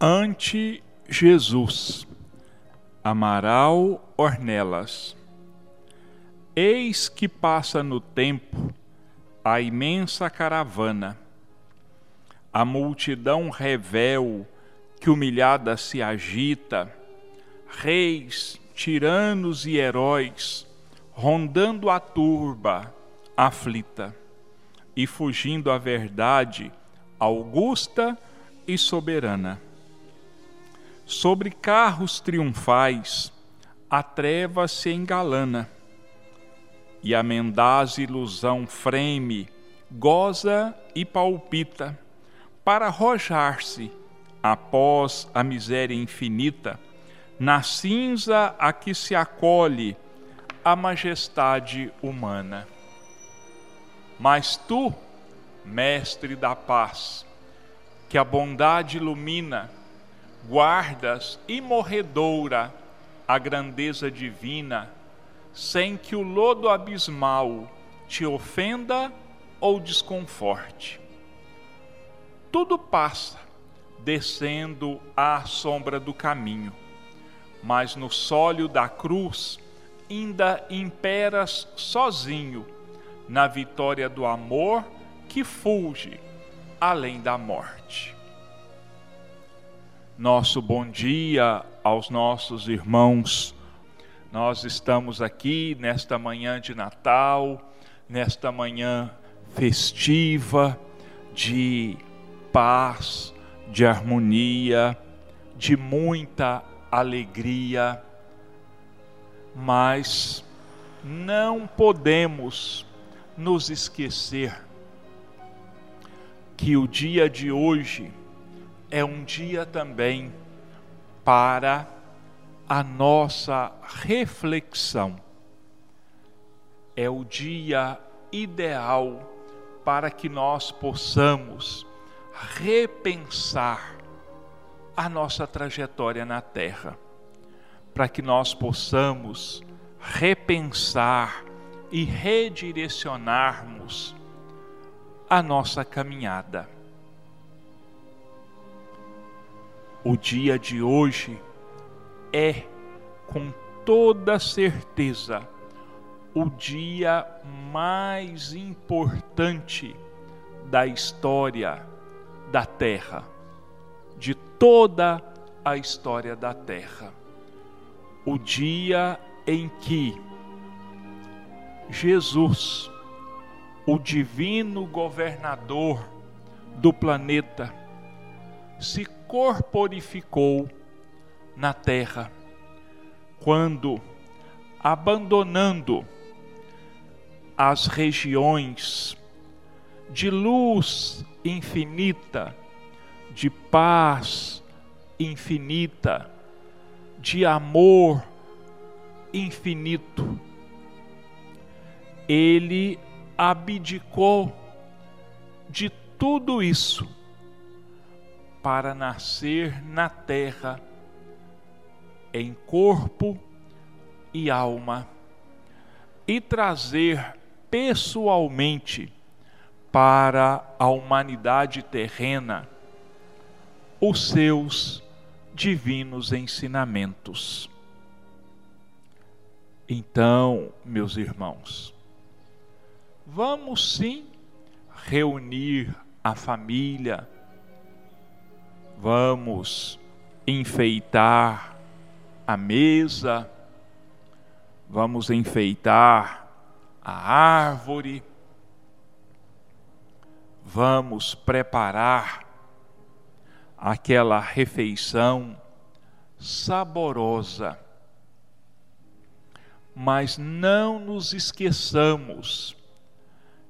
Ante Jesus, Amaral Ornelas. Eis que passa no tempo a imensa caravana, a multidão revel que humilhada se agita, reis, tiranos e heróis, rondando a turba aflita e fugindo à verdade augusta e soberana. Sobre carros triunfais, a treva se engalana, e a mendaz ilusão freme, goza e palpita, para arrojar-se, após a miséria infinita, na cinza a que se acolhe a majestade humana. Mas tu, mestre da paz, que a bondade ilumina, guardas imorredoura a grandeza divina, sem que o lodo abismal te ofenda ou desconforte. Tudo passa, descendo à sombra do caminho, mas no sólio da cruz ainda imperas sozinho na vitória do amor que fulge além da morte. Nosso bom dia aos nossos irmãos. Nós estamos aqui nesta manhã de Natal, nesta manhã festiva de paz, de harmonia, de muita alegria, mas não podemos nos esquecer que o dia de hoje é um dia também para a nossa reflexão. É o dia ideal para que nós possamos repensar a nossa trajetória na Terra, para que nós possamos repensar e redirecionarmos a nossa caminhada. O dia de hoje é, com toda certeza, o dia mais importante da história da Terra, de toda a história da Terra. O dia em que Jesus o divino governador do planeta, se corporificou na terra, quando, abandonando as regiões de luz infinita, de paz infinita, de amor infinito, ele abdicou de tudo isso para nascer na terra em corpo e alma e trazer pessoalmente para a humanidade terrena os seus divinos ensinamentos. Então, meus irmãos, Vamos sim reunir a família, vamos enfeitar a mesa, vamos enfeitar a árvore, vamos preparar aquela refeição saborosa. Mas não nos esqueçamos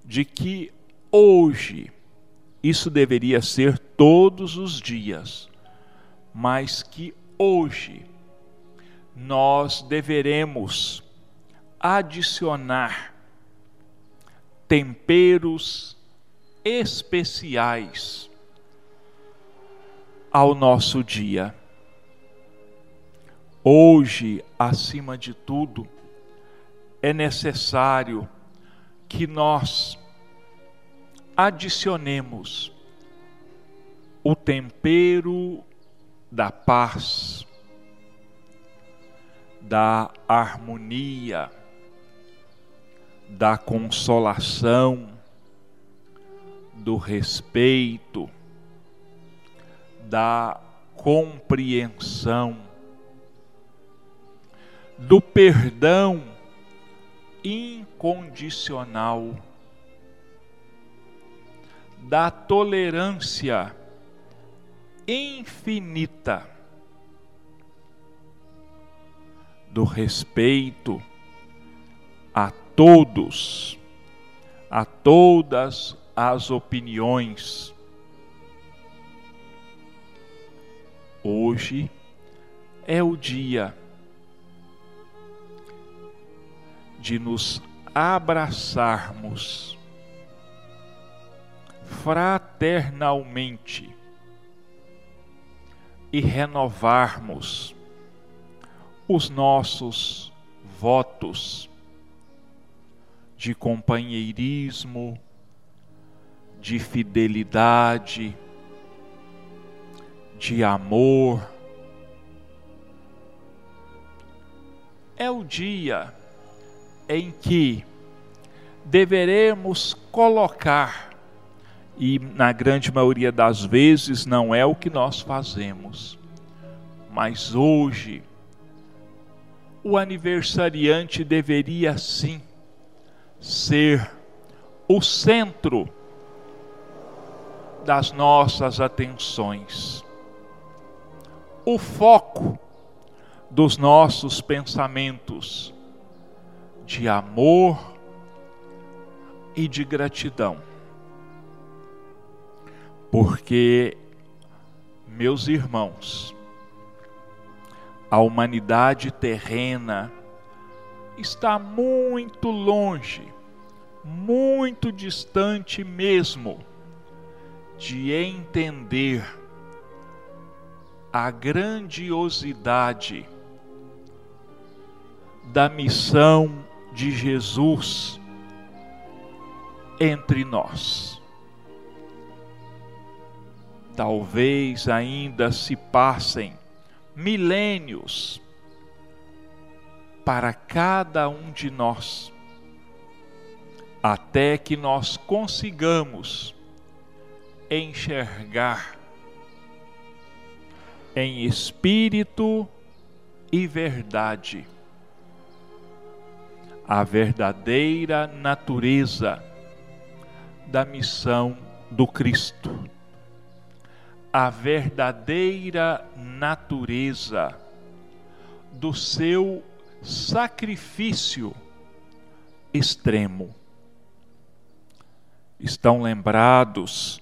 de que hoje, isso deveria ser todos os dias, mas que hoje nós deveremos adicionar temperos especiais ao nosso dia. Hoje, acima de tudo, é necessário que nós adicionemos o tempero da paz, da harmonia, da consolação, do respeito, da compreensão, do perdão incondicional, da tolerância infinita, do respeito a todos, a todas as opiniões. Hoje é o dia de nos abraçarmos fraternalmente e renovarmos os nossos votos de companheirismo, de fidelidade, de amor. É o dia em que deveremos colocar, e na grande maioria das vezes não é o que nós fazemos, mas hoje, o aniversariante deveria sim ser o centro das nossas atenções, o foco dos nossos pensamentos de amor e de gratidão. Porque, meus irmãos, a humanidade terrena está muito longe, muito distante mesmo de entender a grandiosidade da missão de Jesus entre nós. Talvez ainda se passem milênios para cada um de nós, até que nós consigamos enxergar em espírito e verdade a verdadeira natureza da missão do Cristo, a verdadeira natureza do seu sacrifício extremo. Estão lembrados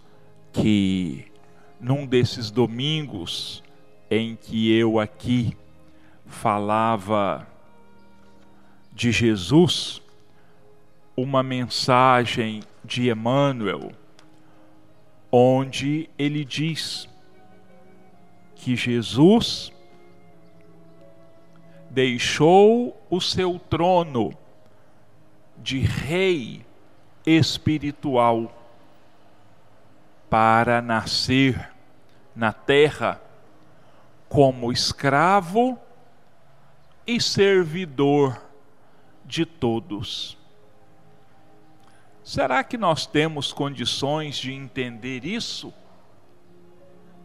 que num desses domingos em que eu aqui falava de Jesus, uma mensagem de Emmanuel, onde ele diz que Jesus deixou o seu trono de rei espiritual para nascer na terra como escravo e servidor de todos. Será que nós temos condições de entender isso?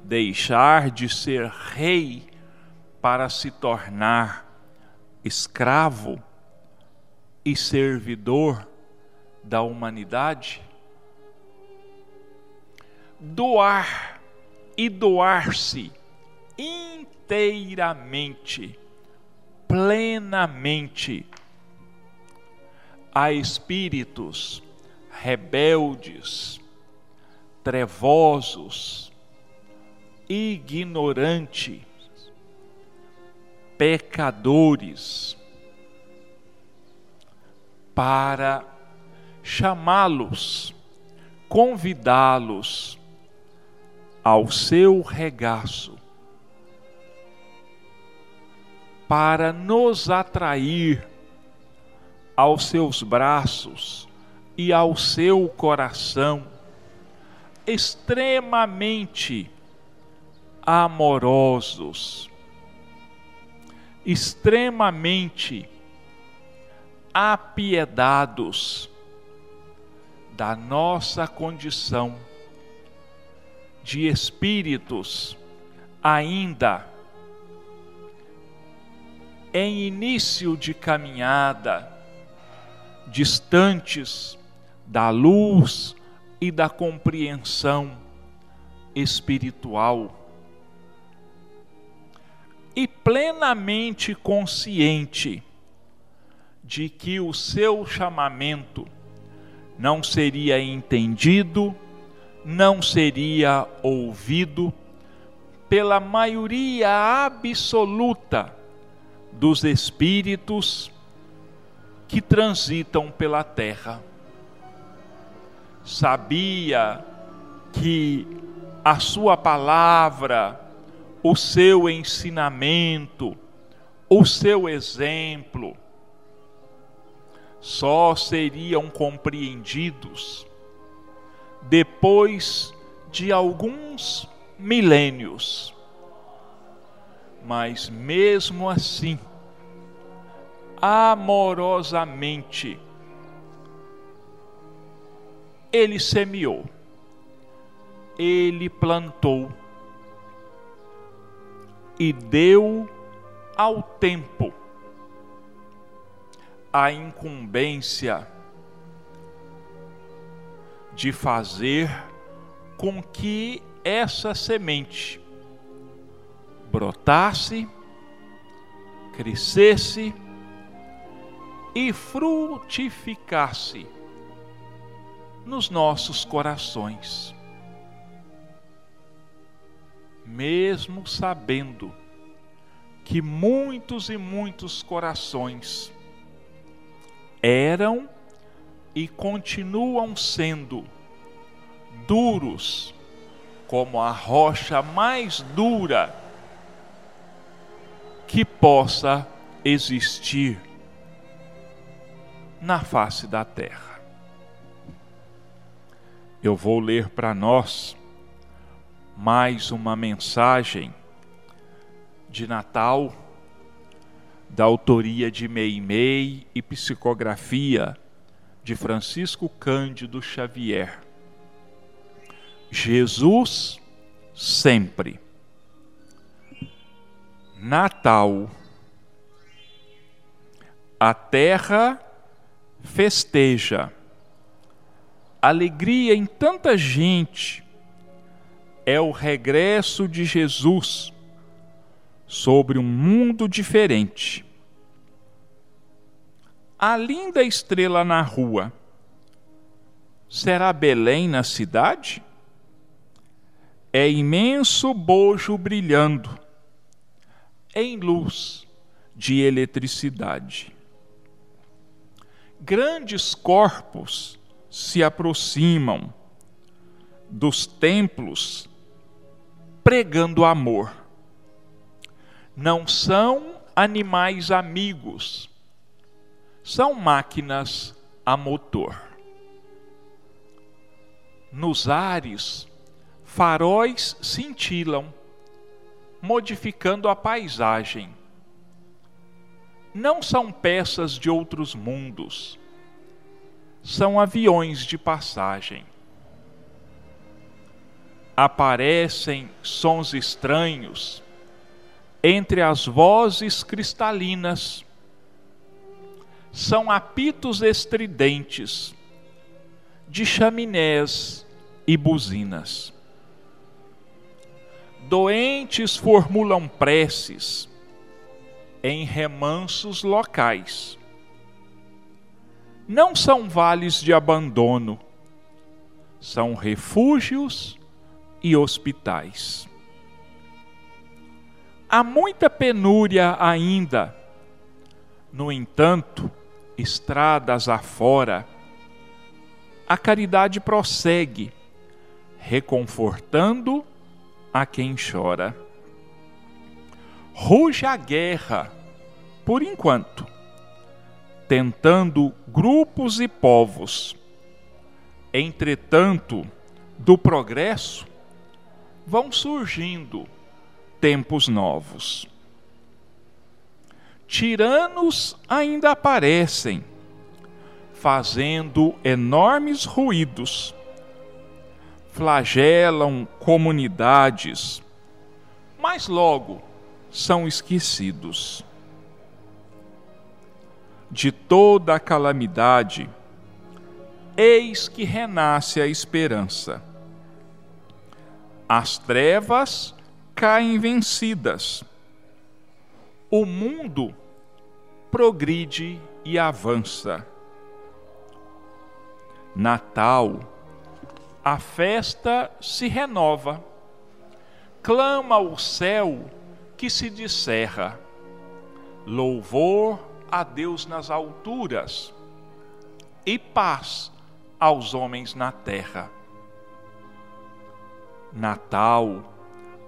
Deixar de ser rei para se tornar escravo e servidor da humanidade? doar e doar-se inteiramente, plenamente a espíritos rebeldes, trevosos, ignorantes, pecadores, para chamá-los, convidá-los ao seu regaço, para nos atrair aos seus braços e ao seu coração, extremamente amorosos, extremamente apiedados da nossa condição de espíritos ainda em início de caminhada, distantes da luz e da compreensão espiritual e plenamente consciente de que o seu chamamento não seria entendido, não seria ouvido pela maioria absoluta dos espíritos que transitam pela terra. Sabia que a sua palavra, o seu ensinamento, o seu exemplo, só seriam compreendidos depois de alguns milênios. Mas mesmo assim, amorosamente, ele semeou, ele plantou. E deu ao tempo a incumbência de fazer com que essa semente brotasse, crescesse e frutificasse nos nossos corações. Mesmo sabendo que muitos e muitos corações eram e continuam sendo duros como a rocha mais dura que possa existir na face da terra. Eu vou ler para nós mais uma mensagem de Natal da autoria de Meimei e psicografia de Francisco Cândido Xavier. Jesus sempre. Natal. A terra festeja. Alegria em tanta gente é o regresso de Jesus sobre um mundo diferente. A linda estrela na rua será Belém na cidade? É imenso bojo brilhando em luz de eletricidade. Grandes corpos se aproximam dos templos pregando amor não são animais amigos, são máquinas a motor. Nos ares, faróis cintilam, modificando a paisagem. Não são peças de outros mundos, são aviões de passagem. Aparecem sons estranhos entre as vozes cristalinas. São apitos estridentes de chaminés e buzinas. Doentes formulam preces em remansos locais. Não são vales de abandono, são refúgios e hospitais. Há muita penúria ainda. No entanto, estradas afora, a caridade prossegue, reconfortando a quem chora. Ruge a guerra, por enquanto, tentando grupos e povos. Entretanto, do progresso vão surgindo tempos novos. Tiranos ainda aparecem, fazendo enormes ruídos, flagelam comunidades, mas logo são esquecidos. De toda a calamidade, eis que renasce a esperança. As trevas caem vencidas. O mundo progride e avança. Natal, a festa se renova. Clama o céu que se descerra. Louvor a Deus nas alturas e paz aos homens na terra. Natal,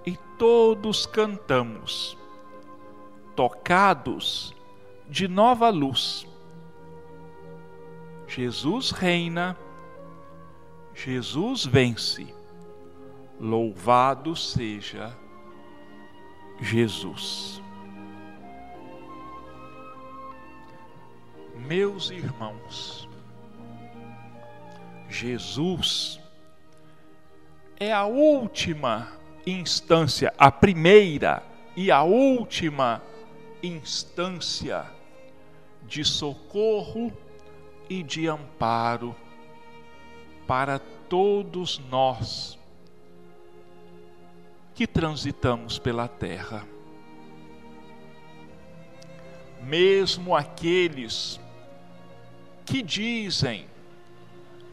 e todos cantamos, tocados de nova luz. Jesus reina, Jesus vence, louvado seja Jesus. Meus irmãos, Jesus é a última instância, a primeira e a última instância de socorro e de amparo para todos nós que transitamos pela terra. Mesmo aqueles que dizem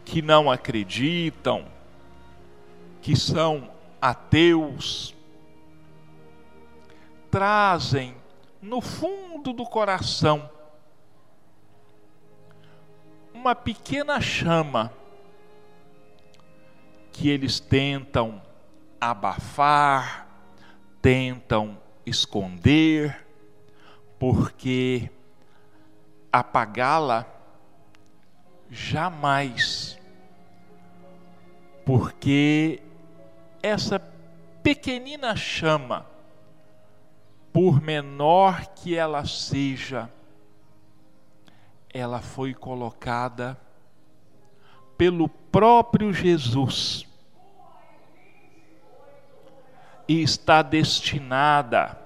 que não acreditam, que são ateus, trazem no fundo do coração uma pequena chama que eles tentam abafar, tentam esconder, porque apagá-la jamais, porque essa pequenina chama, por menor que ela seja, ela foi colocada pelo próprio Jesus e está destinada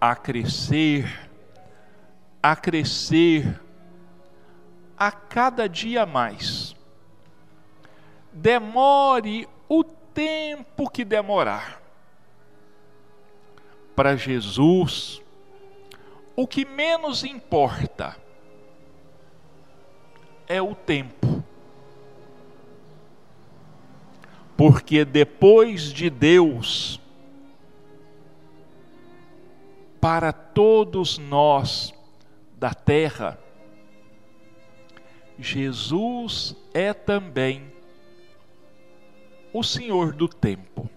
a crescer, a crescer a cada dia mais. Demore o tempo que demorar. Para Jesus, o que menos importa é o tempo. porque depois de Deus, para todos nós da terra, Jesus é também o Senhor do tempo.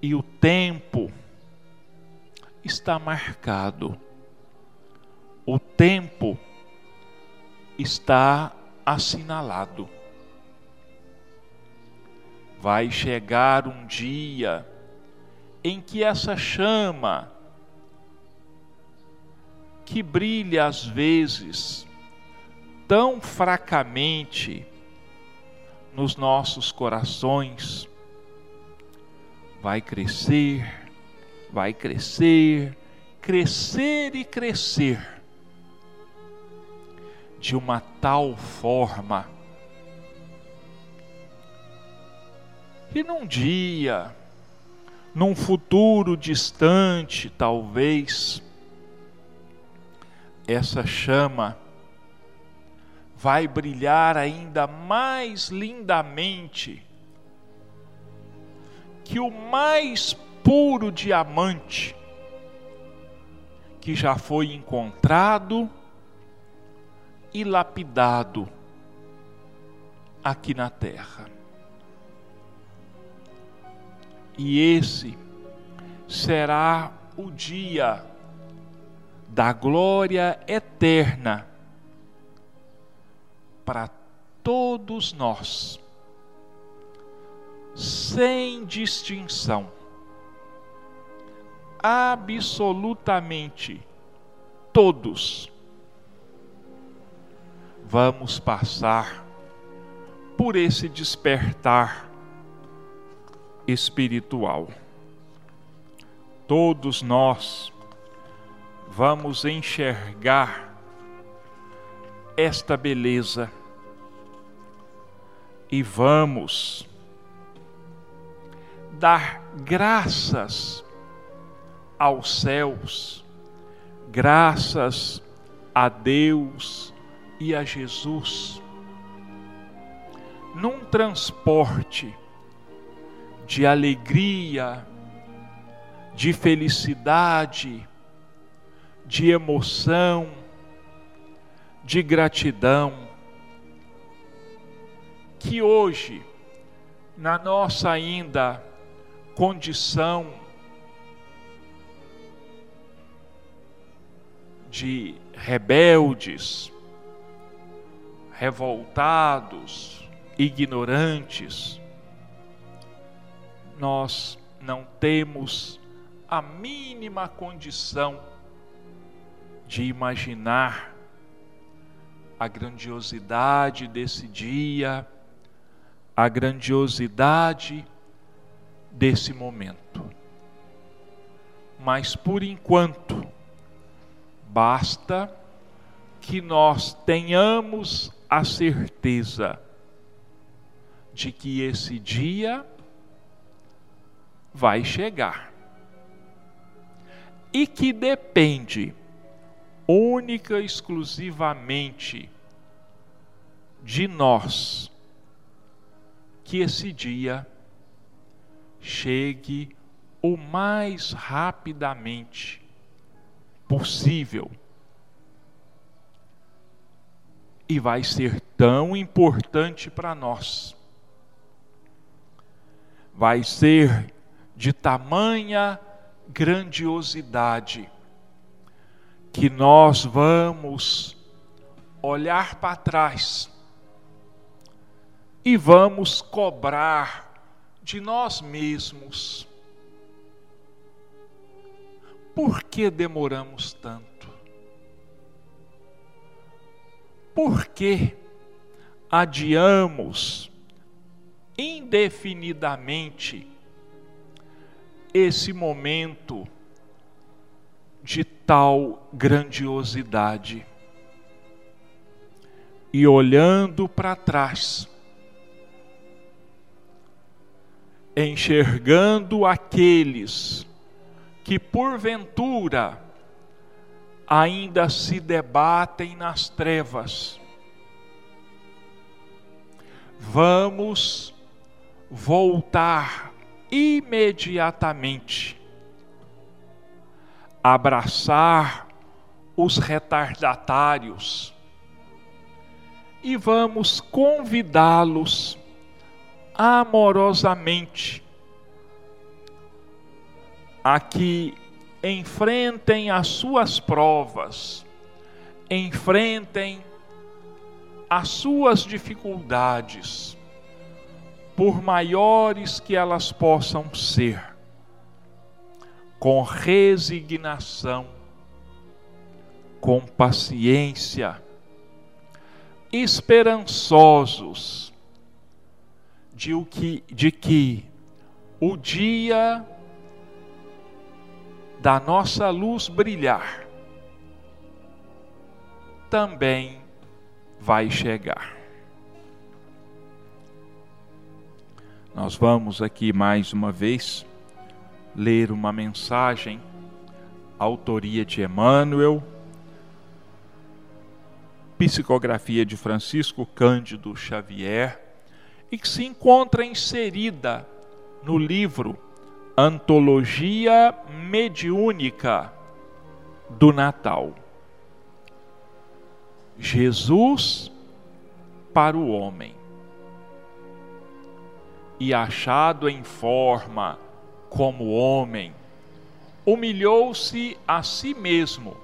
E o tempo está marcado. O tempo está assinalado. Vai chegar um dia em que essa chama, que brilha às vezes tão fracamente nos nossos corações, vai crescer, vai crescer, crescer e crescer de uma tal forma que num dia, num futuro distante, talvez, essa chama vai brilhar ainda mais lindamente que o mais puro diamante que já foi encontrado e lapidado aqui na terra. E esse será o dia da glória eterna para todos nós. sem distinção. Absolutamente todos vamos passar por esse despertar espiritual. Todos nós vamos enxergar esta beleza e vamos dar graças aos céus, graças a Deus e a Jesus, num transporte de alegria, de felicidade, de emoção, de gratidão, que hoje, na nossa ainda condição de rebeldes, revoltados, ignorantes, nós não temos a mínima condição de imaginar a grandiosidade desse dia, a grandiosidade desse momento. Mas por enquanto, basta que nós tenhamos a certeza de que esse dia vai chegar e que depende única e exclusivamente de nós que esse dia chegue o mais rapidamente possível. E vai ser tão importante para nós. Vai ser de tamanha grandiosidade que nós vamos olhar para trás e vamos cobrar de nós mesmos. Por que demoramos tanto? Por que adiamos indefinidamente esse momento de tal grandiosidade? E olhando para trás, enxergando aqueles que porventura ainda se debatem nas trevas. Vamos voltar imediatamente, abraçar os retardatários. E vamos convidá-los amorosamente a que enfrentem as suas provas, enfrentem as suas dificuldades, por maiores que elas possam ser, com resignação, com paciência, esperançosos de, o que, de que o dia da nossa luz brilhar também vai chegar. Nós vamos aqui mais uma vez ler uma mensagem, autoria de Emmanuel, psicografia de Francisco Cândido Xavier e que se encontra inserida no livro Antologia Mediúnica do Natal. Jesus para o homem. E achado em forma como homem, humilhou-se a si mesmo,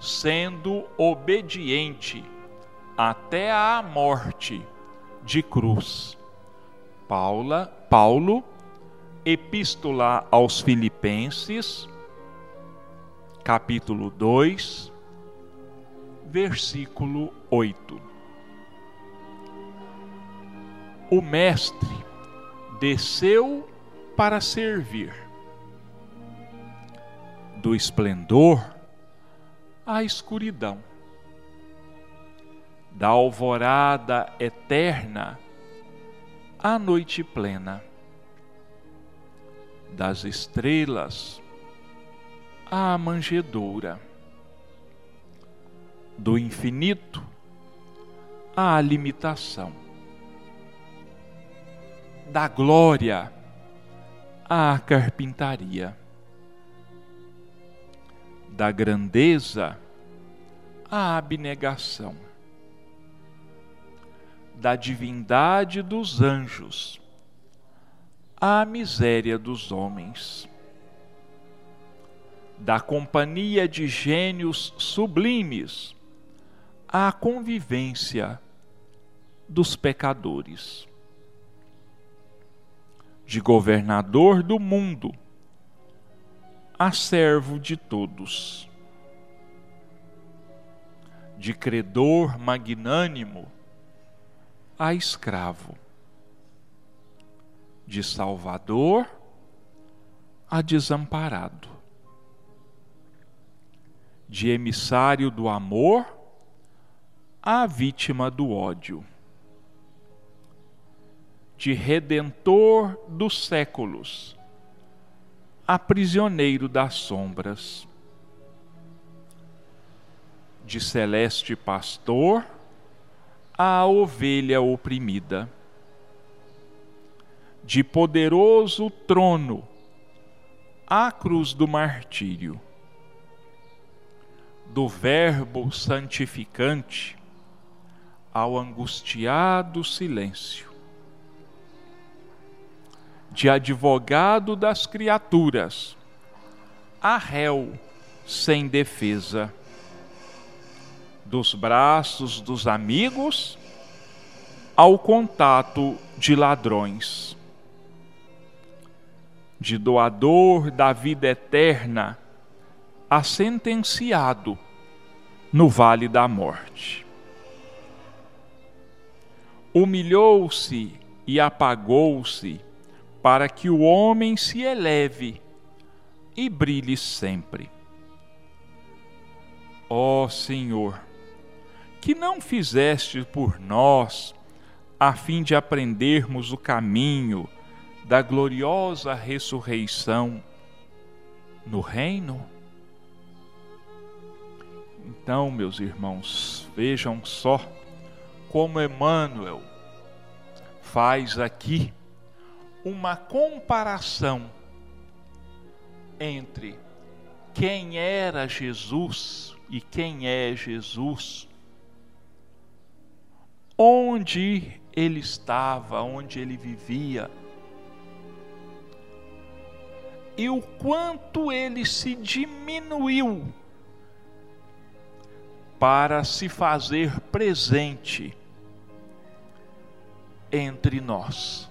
sendo obediente até à morte de cruz, Paula, Paulo, Epístola aos Filipenses, capítulo 2, versículo 8. O Mestre desceu para servir, do esplendor à escuridão, da alvorada eterna à noite plena, das estrelas à manjedoura, do infinito à limitação, da glória à carpintaria, da grandeza à abnegação, da divindade dos anjos à miséria dos homens, da companhia de gênios sublimes à convivência dos pecadores, de governador do mundo a servo de todos, de credor magnânimo a escravo, de salvador a desamparado, de emissário do amor a vítima do ódio, de redentor dos séculos, a prisioneiro das sombras, de celeste pastor a ovelha oprimida, de poderoso trono à cruz do martírio, do Verbo santificante ao angustiado silêncio, de advogado das criaturas, a réu sem defesa, dos braços dos amigos ao contato de ladrões, de doador da vida eterna a sentenciado no vale da morte. Humilhou-se e apagou-se para que o homem se eleve e brilhe sempre. Ó oh, Senhor, que não fizeste por nós a fim de aprendermos o caminho da gloriosa ressurreição no reino? Então, meus irmãos, vejam só como Emmanuel faz aqui uma comparação entre quem era Jesus e quem é Jesus, onde ele estava, onde ele vivia, e o quanto ele se diminuiu para se fazer presente entre nós.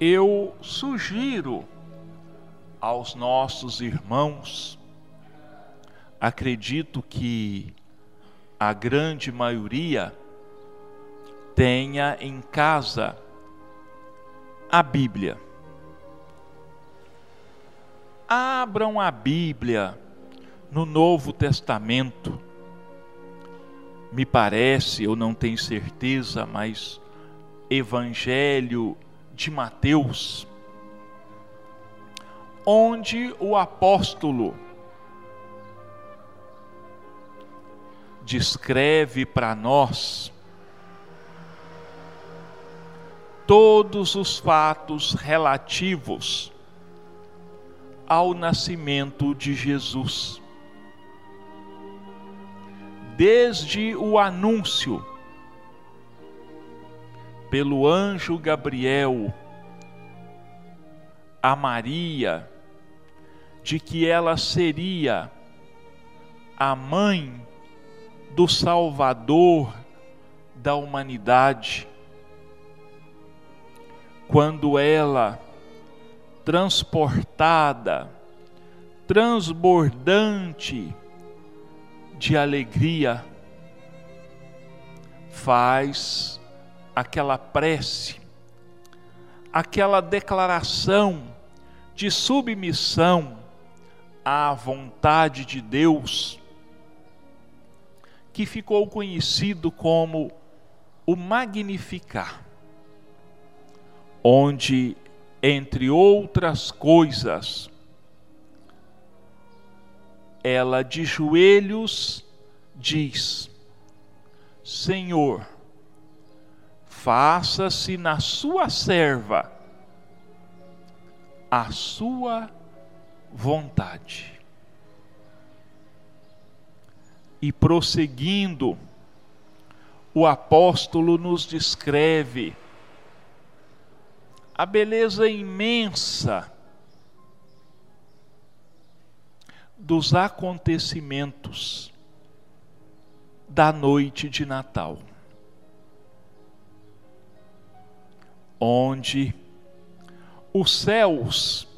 Eu sugiro aos nossos irmãos, acredito que a grande maioria tenha em casa a Bíblia. Abram a Bíblia no Novo Testamento me parece, eu não tenho certeza, mas Evangelho de Mateus, onde o apóstolo descreve para nós todos os fatos relativos ao nascimento de Jesus. Desde o anúncio pelo anjo Gabriel a Maria de que ela seria a mãe do Salvador da humanidade, quando ela, transportada, transbordante de alegria, faz aquela prece, aquela declaração de submissão à vontade de Deus, que ficou conhecido como o Magnificar, onde, entre outras coisas, ela de joelhos diz: Senhor, faça-se na sua serva a sua vontade. E prosseguindo, o apóstolo nos descreve a beleza imensa dos acontecimentos da noite de Natal, onde os céus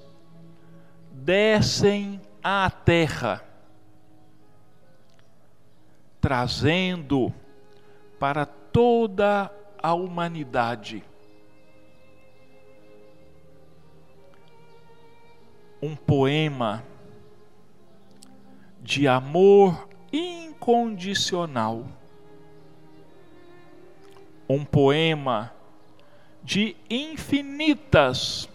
descem à terra, trazendo para toda a humanidade um poema de amor incondicional. Um poema de infinitas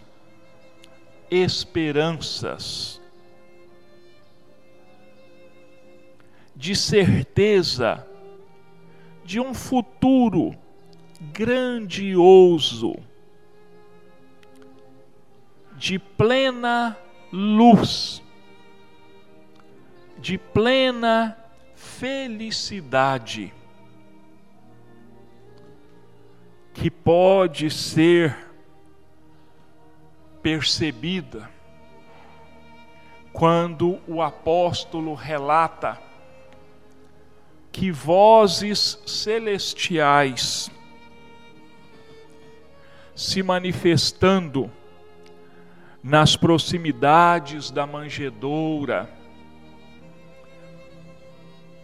esperanças, de certeza de um futuro grandioso, de plena luz de plena felicidade, que pode ser percebida quando o apóstolo relata que vozes celestiais se manifestando nas proximidades da manjedoura,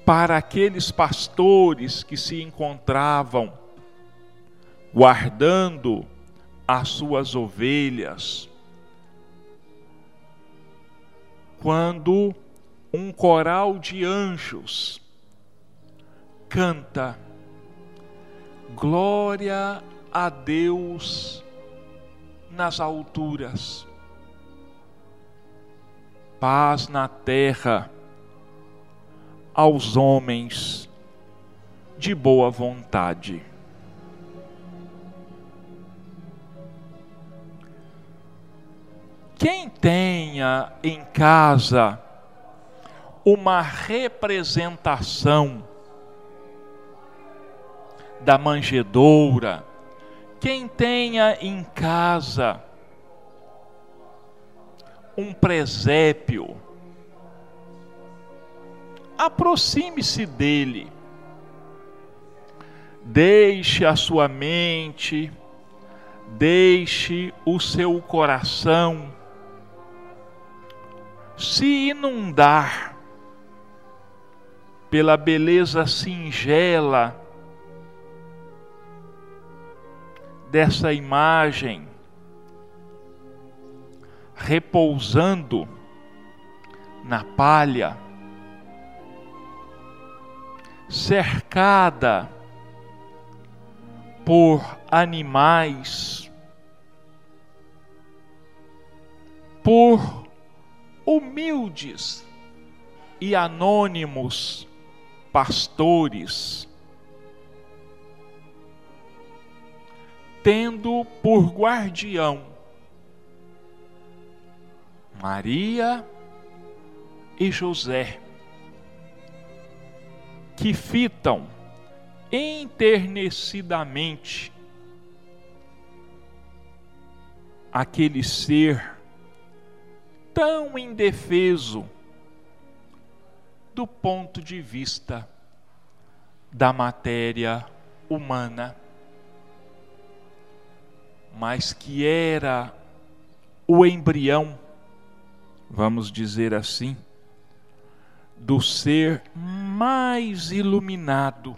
para aqueles pastores que se encontravam guardando as suas ovelhas. Quando um coral de anjos canta Glória a Deus nas alturas, paz na terra aos homens de boa vontade. Quem tenha em casa uma representação da manjedoura, quem tenha em casa um presépio, aproxime-se dele. Deixe a sua mente, deixe o seu coração se inundar pela beleza singela dessa imagem repousando na palha cercada por animais, por humildes e anônimos pastores, tendo por guardião Maria e José que fitam enternecidamente aquele ser tão indefeso do ponto de vista da matéria humana. mas que era o embrião, vamos dizer assim, do ser mais iluminado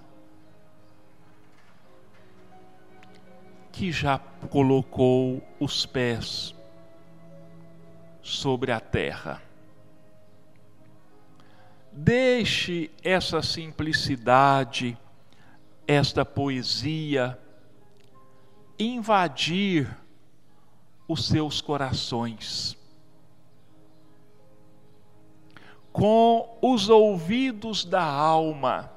que já colocou os pés sobre a terra. Deixe essa simplicidade, esta poesia invadir os seus corações. Com os ouvidos da alma,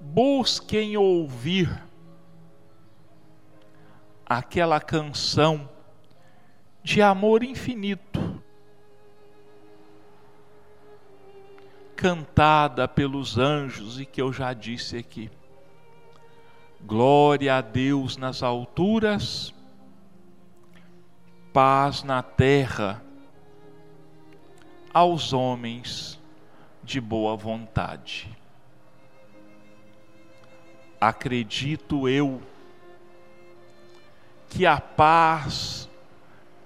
busquem ouvir aquela canção de amor infinito cantada pelos anjos e que eu já disse aqui. Glória a Deus nas alturas, paz na terra, aos homens de boa vontade. Acredito eu que a paz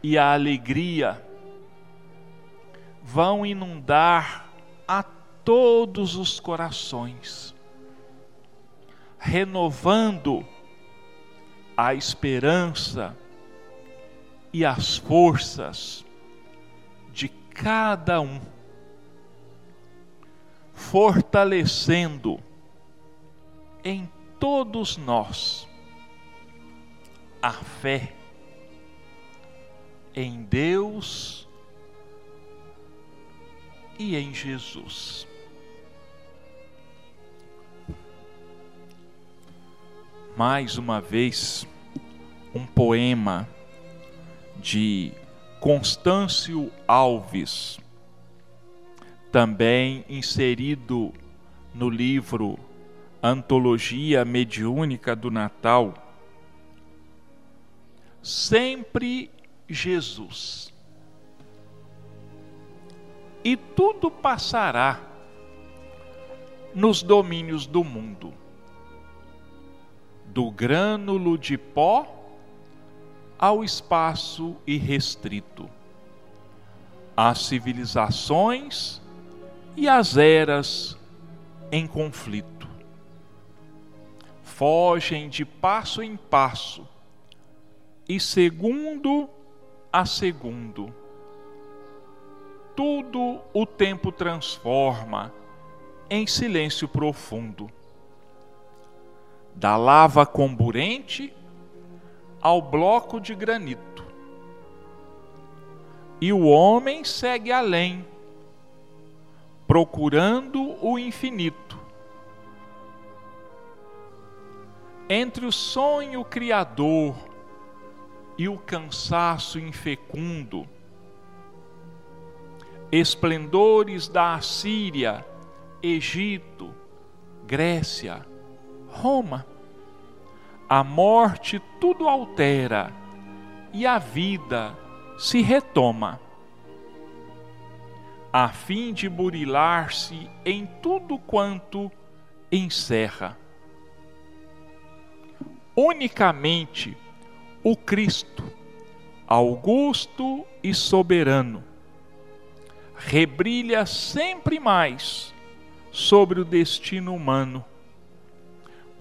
e a alegria vão inundar a todos os corações, renovando a esperança e as forças de cada um, fortalecendo em todos nós a fé em Deus e em Jesus. mais uma vez um poema de Constâncio Alves, também inserido no livro Antologia Mediúnica do Natal. Sempre Jesus. E tudo passará nos domínios do mundo do grânulo de pó ao espaço irrestrito. As civilizações e as eras em conflito. Fogem de passo em passo e segundo a segundo. Tudo o tempo transforma em silêncio profundo da lava comburente ao bloco de granito. E o homem segue além, procurando o infinito. Entre o sonho criador e o cansaço infecundo, esplendores da Assíria, Egito, Grécia, Roma. A morte tudo altera e a vida se retoma, a fim de burilar-se em tudo quanto encerra. Unicamente o Cristo, augusto e soberano, rebrilha sempre mais sobre o destino humano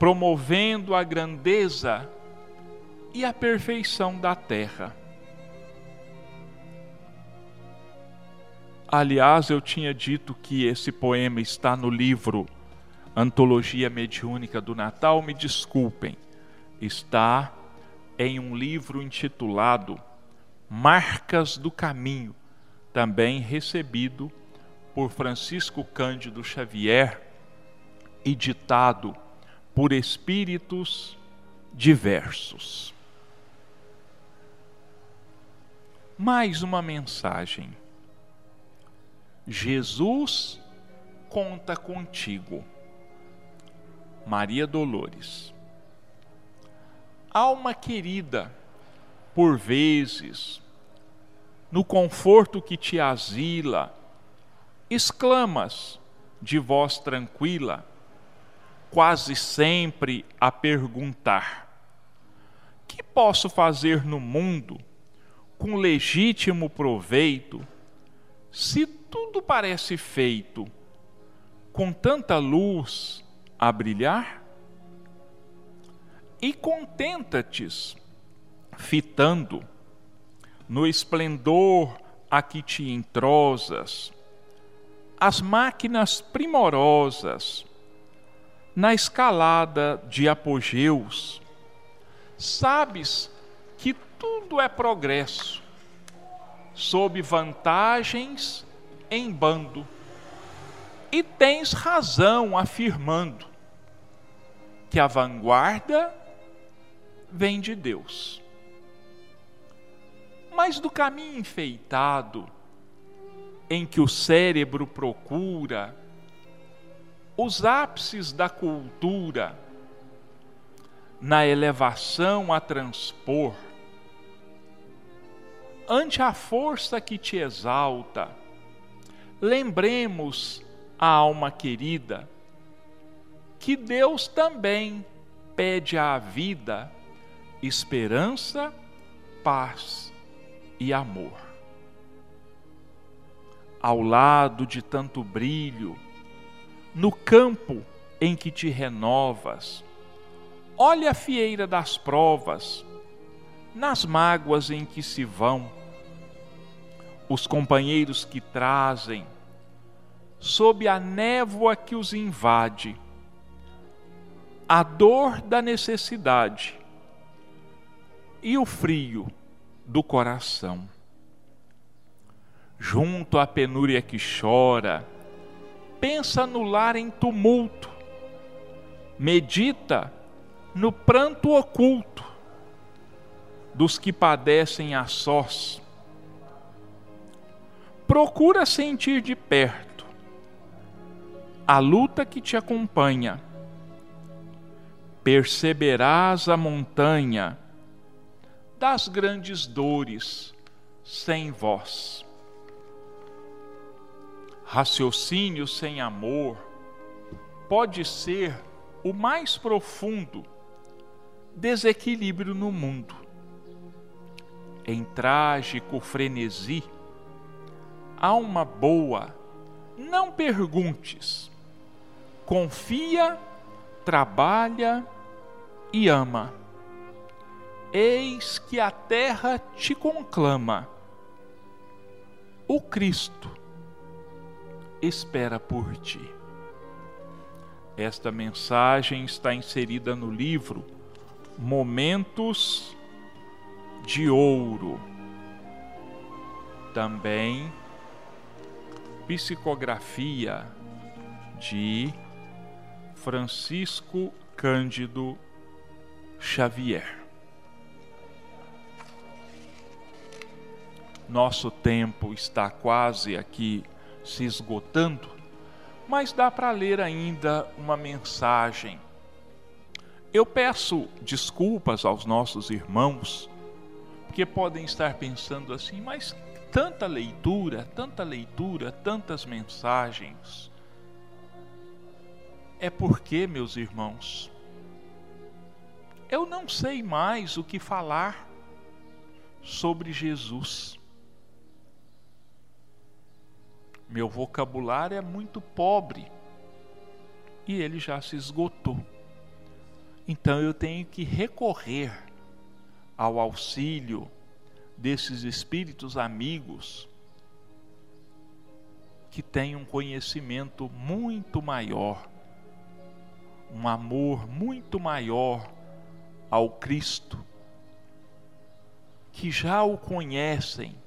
promovendo a grandeza e a perfeição da terra. Aliás, eu tinha dito que esse poema está no livro Antologia Mediúnica do Natal, me desculpem, está em um livro intitulado Marcas do Caminho, também recebido por Francisco Cândido Xavier e ditado por espíritos diversos. Mais uma mensagem. Jesus conta contigo. Maria Dolores. Alma querida, por vezes, no conforto que te asila, exclamas de voz tranquila: quase sempre a perguntar: que posso fazer no mundo com legítimo proveito se tudo parece feito com tanta luz a brilhar? E contenta-te fitando no esplendor a que te entrosas, as máquinas primorosas, na escalada de apogeus, sabes que tudo é progresso, sob vantagens em bando, e tens razão afirmando que a vanguarda vem de Deus. Mas do caminho enfeitado, em que o cérebro procura os ápices da cultura na elevação a transpor, ante a força que te exalta, lembremos a alma querida que Deus também pede à vida esperança, paz e amor. Ao lado de tanto brilho, no campo em que te renovas, olha a fieira das provas, nas mágoas em que se vão, os companheiros que trazem, sob a névoa que os invade, a dor da necessidade e o frio do coração. Junto à penúria que chora, pensa no lar em tumulto, medita no pranto oculto dos que padecem a sós. Procura sentir de perto a luta que te acompanha. Perceberás a montanha das grandes dores sem voz. Raciocínio sem amor pode ser o mais profundo desequilíbrio no mundo. Em trágico frenesi, alma boa, não perguntes, confia, trabalha e ama Eis que a terra te conclama. O Cristo espera por ti. Esta mensagem está inserida no livro Momentos de Ouro. Também psicografia de Francisco Cândido Xavier. Nosso tempo está quase aqui se esgotando, mas dá para ler ainda uma mensagem. Eu peço desculpas aos nossos irmãos, porque podem estar pensando assim, mas tanta leitura, tanta leitura, tantas mensagens. É porque, meus irmãos, eu não sei mais o que falar sobre Jesus. Meu vocabulário é muito pobre e ele já se esgotou. Então eu tenho que recorrer ao auxílio desses espíritos amigos que têm um conhecimento muito maior, um amor muito maior ao Cristo, que já o conhecem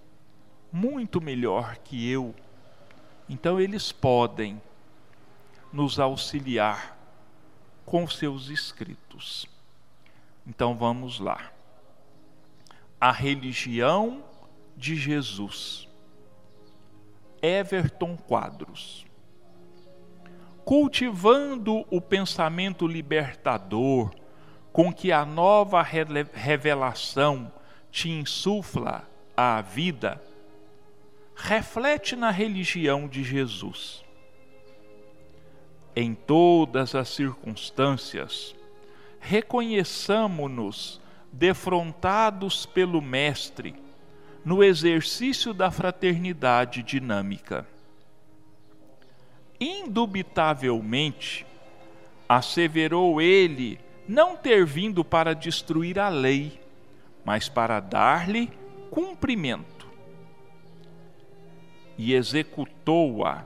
muito melhor que eu então eles podem nos auxiliar com seus escritos. Então vamos lá. A religião de Jesus. Everton Quadros. Cultivando o pensamento libertador com que a nova revelação te insufla a vida, reflete na religião de Jesus. Em todas as circunstâncias, reconheçamo-nos defrontados pelo Mestre no exercício da fraternidade dinâmica. Indubitavelmente, asseverou ele não ter vindo para destruir a lei, mas para dar-lhe cumprimento. E executou-a,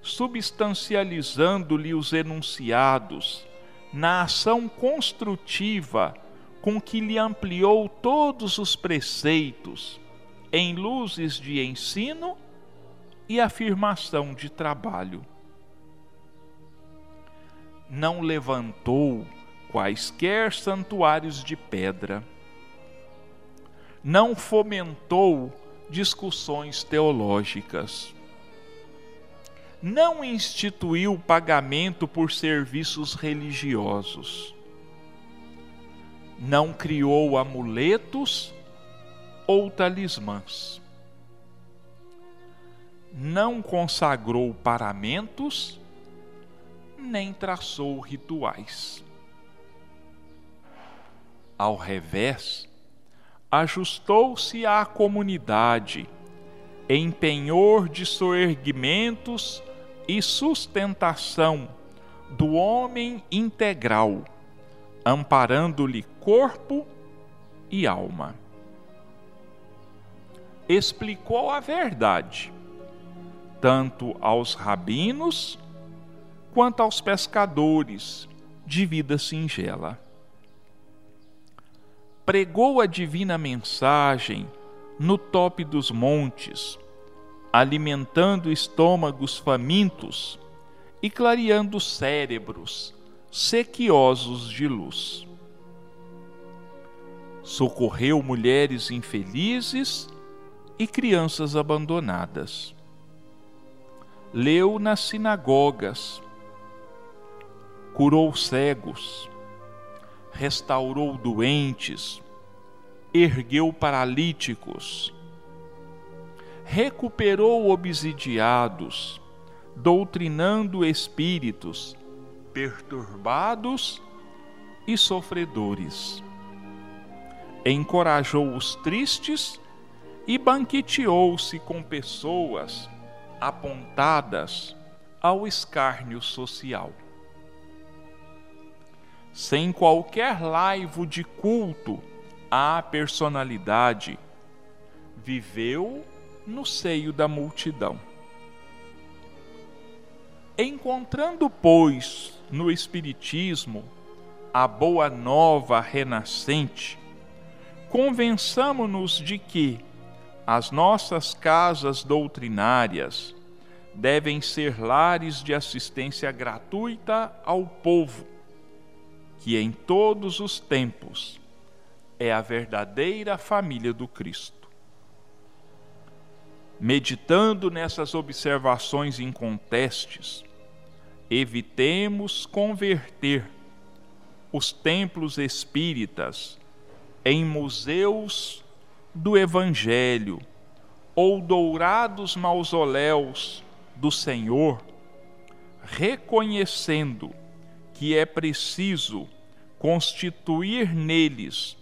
substancializando-lhe os enunciados na ação construtiva com que lhe ampliou todos os preceitos em luzes de ensino e afirmação de trabalho. Não levantou quaisquer santuários de pedra, não fomentou discussões teológicas, não instituiu pagamento por serviços religiosos, não criou amuletos ou talismãs, não consagrou paramentos, nem traçou rituais. Ao revés, ajustou-se à comunidade, em penhor de soerguimentos e sustentação do homem integral, amparando-lhe corpo e alma. Explicou a verdade, tanto aos rabinos quanto aos pescadores de vida singela pregou a divina mensagem no tope dos montes, alimentando estômagos famintos e clareando cérebros sequiosos de luz. Socorreu mulheres infelizes e crianças abandonadas. Leu nas sinagogas, curou cegos, restaurou doentes, ergueu paralíticos, recuperou obsidiados, doutrinando espíritos perturbados e sofredores. Encorajou os tristes e banqueteou-se com pessoas apontadas ao escárnio social sem qualquer laivo de culto à personalidade, viveu no seio da multidão. Encontrando, pois, no Espiritismo a boa nova renascente, convençamo-nos de que as nossas casas doutrinárias devem ser lares de assistência gratuita ao povo que em todos os tempos é a verdadeira família do Cristo. Meditando nessas observações incontestes, evitemos converter os templos espíritas em museus do Evangelho ou dourados mausoléus do Senhor, reconhecendo que é preciso constituir neles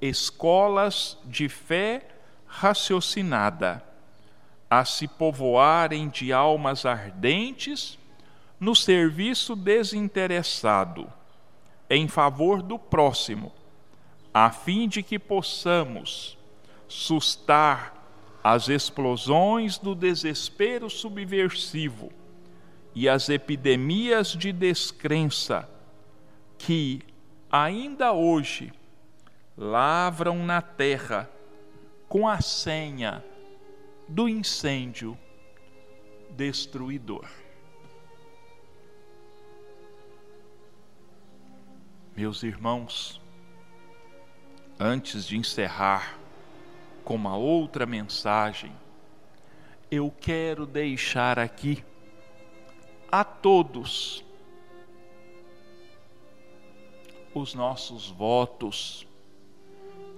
escolas de fé raciocinada, a se povoarem de almas ardentes no serviço desinteressado, em favor do próximo, a fim de que possamos sustar as explosões do desespero subversivo e as epidemias de descrença que ainda hoje lavram na terra com a senha do incêndio destruidor. Meus irmãos, antes de encerrar com uma outra mensagem, eu quero deixar aqui a todos os nossos votos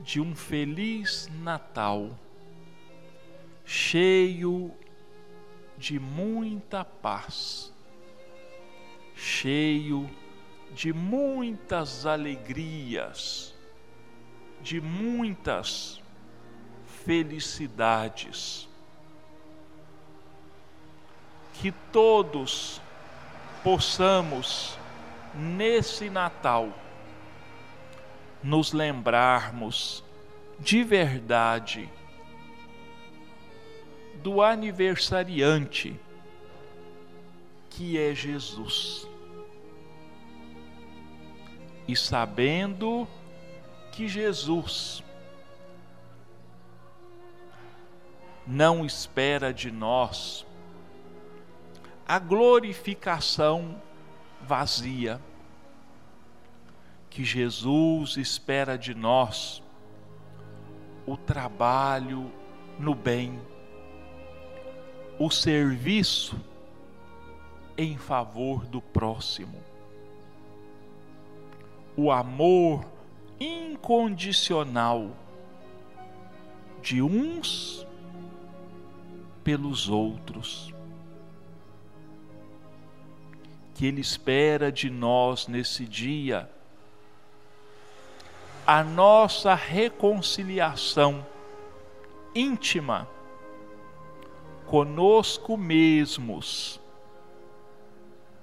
de um feliz Natal, cheio de muita paz, cheio de muitas alegrias, de muitas felicidades. Que todos possamos, nesse Natal, nos lembrarmos de verdade do aniversariante que é Jesus. E sabendo que Jesus não espera de nós a glorificação vazia, que Jesus espera de nós o trabalho no bem, o serviço em favor do próximo, o amor incondicional de uns pelos outros. Que Ele espera de nós nesse dia a nossa reconciliação íntima conosco mesmos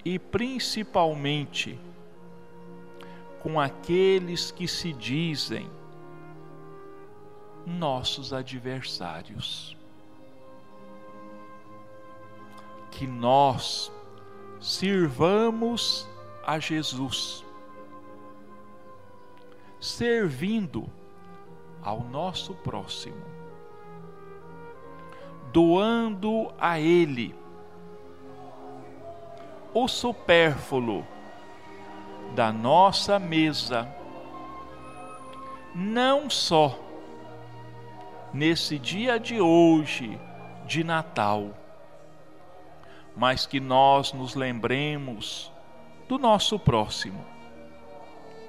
e principalmente com aqueles que se dizem nossos adversários. Que nós sirvamos a Jesus, servindo ao nosso próximo, doando a Ele. O supérfluo da nossa mesa, não só nesse dia de hoje de Natal, mas que nós nos lembremos do nosso próximo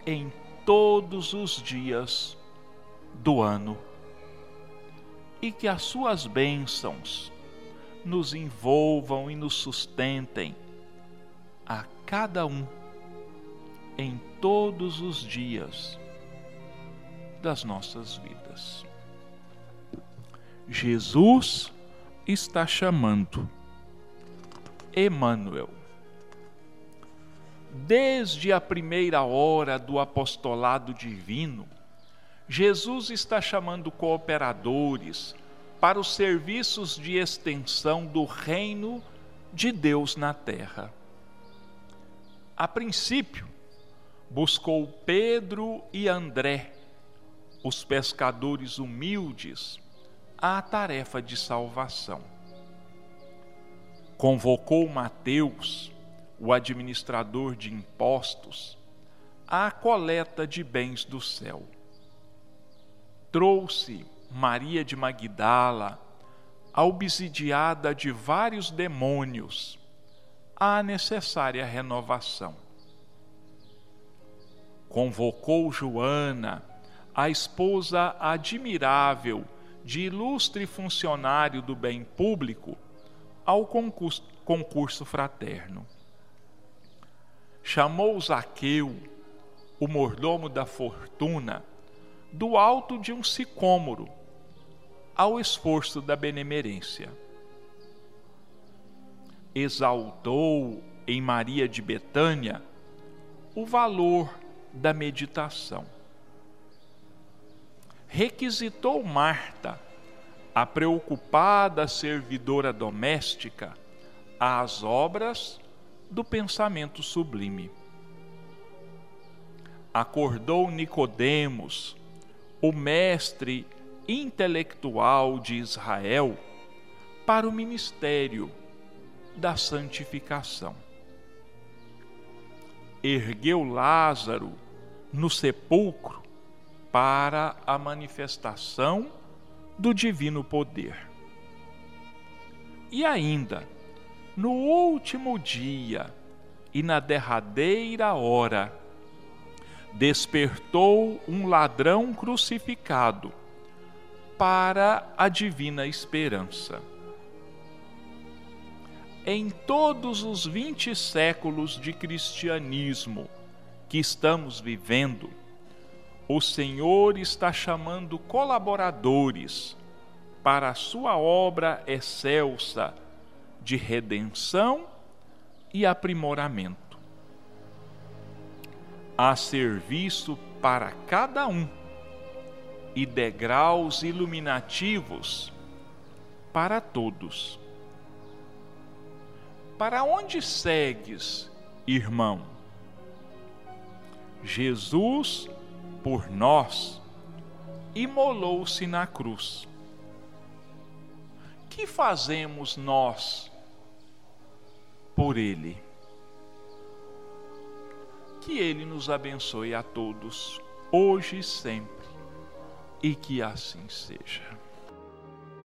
em todos os dias do ano e que as suas bênçãos nos envolvam e nos sustentem a cada um em todos os dias das nossas vidas. Jesus está chamando Emmanuel. Desde a primeira hora do apostolado divino, Jesus está chamando cooperadores para os serviços de extensão do reino de Deus na terra. A princípio, buscou Pedro e André, os pescadores humildes, à tarefa de salvação. Convocou Mateus, o administrador de impostos, à coleta de bens do céu. Trouxe Maria de Magdala, obsidiada de vários demônios, à necessária renovação. Convocou Joana, a esposa admirável de ilustre funcionário do bem público, ao concurso, concurso fraterno. Chamou Zaqueu, o mordomo da fortuna, do alto de um sicômoro, ao esforço da benemerência exaltou em Maria de Betânia o valor da meditação. Requisitou Marta, a preocupada servidora doméstica, às obras do pensamento sublime. Acordou Nicodemos, o mestre intelectual de Israel, para o ministério da santificação. Ergueu Lázaro no sepulcro para a manifestação do divino poder. E ainda, no último dia e na derradeira hora, despertou um ladrão crucificado para a divina esperança em todos os 20 séculos de cristianismo que estamos vivendo, o Senhor está chamando colaboradores para a sua obra excelsa de redenção e aprimoramento. Há serviço para cada um e degraus iluminativos para todos. Para onde segues, irmão? Jesus por nós, imolou-se na cruz. Que fazemos nós por Ele? Que Ele nos abençoe a todos, hoje e sempre, e que assim seja.